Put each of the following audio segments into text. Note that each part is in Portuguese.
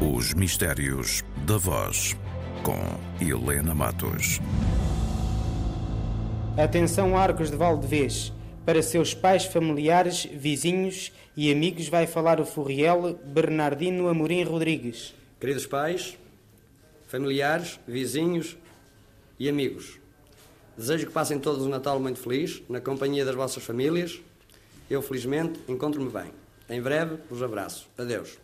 Os Mistérios da Voz, com Helena Matos. Atenção, Arcos de Valdevez. Para seus pais, familiares, vizinhos e amigos, vai falar o Furriel Bernardino Amorim Rodrigues. Queridos pais, familiares, vizinhos e amigos, desejo que passem todos um Natal muito feliz, na companhia das vossas famílias. Eu, felizmente, encontro-me bem. Em breve, vos abraço. Adeus.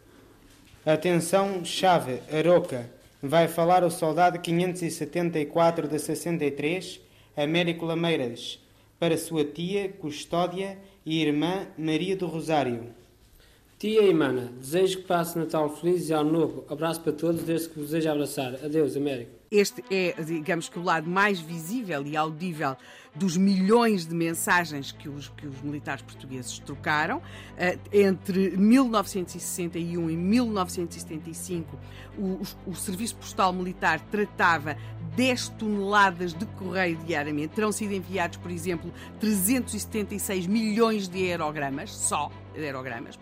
Atenção, Chave, Aroca. Vai falar o soldado 574 de 63, Américo Lameiras, para sua tia, custódia e irmã Maria do Rosário. Tia e mana, desejo que passe Natal feliz e Ano Novo. Abraço para todos, desde que vos desejo abraçar. Adeus, Américo. Este é, digamos que, o lado mais visível e audível dos milhões de mensagens que os, que os militares portugueses trocaram. Uh, entre 1961 e 1975, o, o, Serviço Postal Militar tratava 10 toneladas de correio diariamente. Terão sido enviados, por exemplo, 376 milhões de aerogramas, só de aerogramas.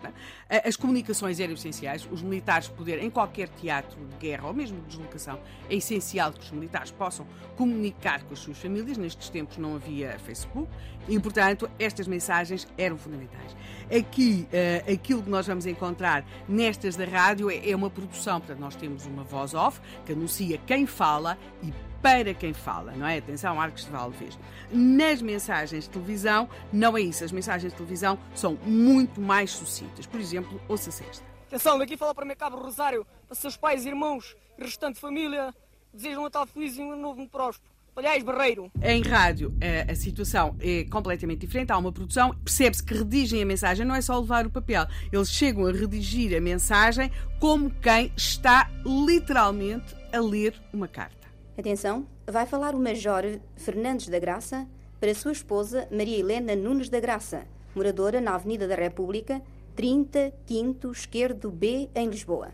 As comunicações eram essenciais. Os militares poderem, em qualquer teatro de guerra ou mesmo de deslocação, é essencial que os militares possam comunicar com as suas famílias. Nestes tempos não havia Facebook e, portanto, estas mensagens eram fundamentais. Aqui, uh, aquilo que nós vamos encontrar nestas da rádio é, é uma produção. Portanto, nós temos uma voz off que anuncia quem fala e para quem fala, não é? Atenção, Arcos de Valdevez. Nas mensagens de televisão, não é isso. As mensagens de televisão são muito mais sucintas. Por exemplo, ouça-se esta. Atenção, daqui fala para o meu cabo Rosário, para seus pais, irmãos e restante família. Desejo um Natal feliz e um novo próspero. Aliás, Barreiro. Em rádio, a, a, situação é completamente diferente. Há uma produção, percebe-se que redigem a mensagem, não é só levar o papel. Eles chegam a redigir a mensagem como quem está literalmente a ler uma carta. Atenção, vai falar o Major Fernandes da Graça para sua esposa Maria Helena Nunes da Graça, moradora na Avenida da República, 30 Quinto Esquerdo B, em Lisboa.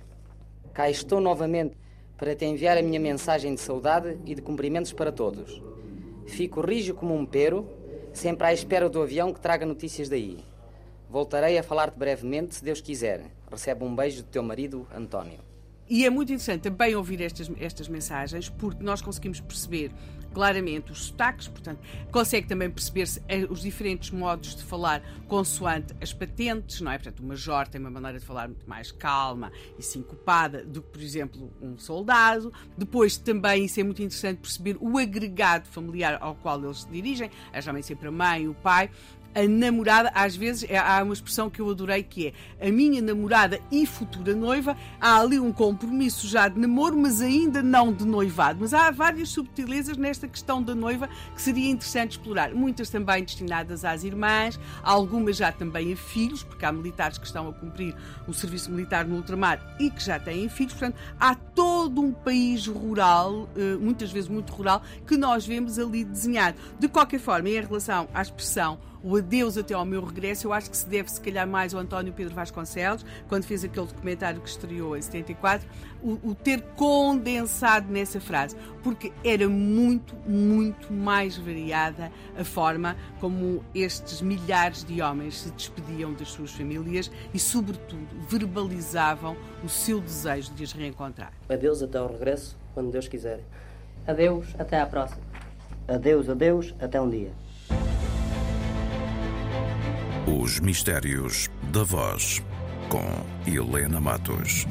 Cá estou novamente para te enviar a minha mensagem de saudade e de cumprimentos para todos. Fico rijo como um pero, sempre à espera do avião que traga notícias daí. Voltarei a falar-te brevemente, se Deus quiser. Recebe um beijo do teu marido, António. E é muito interessante também ouvir estas, estas mensagens, porque nós conseguimos perceber claramente os sotaques, portanto, consegue também perceber-se eh, os diferentes modos de falar consoante as patentes, não é? Portanto, o major tem uma maneira de falar muito mais calma e sincopada do que, por exemplo, um soldado. Depois, também, isso é muito interessante perceber o agregado familiar ao qual eles se dirigem, é geralmente sempre a mãe, o pai, a namorada, às vezes é, há uma expressão que eu adorei que é a minha namorada e futura noiva. Há ali um compromisso já de namoro, mas ainda não de noivado. Mas há várias subtilezas nesta questão da noiva que seria interessante explorar. Muitas também destinadas às irmãs, algumas já também a filhos, porque há militares que estão a cumprir o serviço militar no ultramar e que já têm filhos. Portanto, há todo um país rural, eh, muitas vezes muito rural, que nós vemos ali desenhado. De qualquer forma, em relação à expressão o adeus até ao meu regresso, eu acho que se deve, se calhar, mais ao António Pedro Vasconcelos, quando fez aquele documentário que estreou em 74, o, o ter condensado nessa frase, porque era muito, muito mais variada a forma como estes milhares de homens se despediam das suas famílias e, sobretudo, verbalizavam o seu desejo de as reencontrar. Adeus até ao regresso, quando Deus quiser. Adeus, até à próxima. Adeus, adeus, até um dia. Os Mistérios da Voz, com Helena Matos.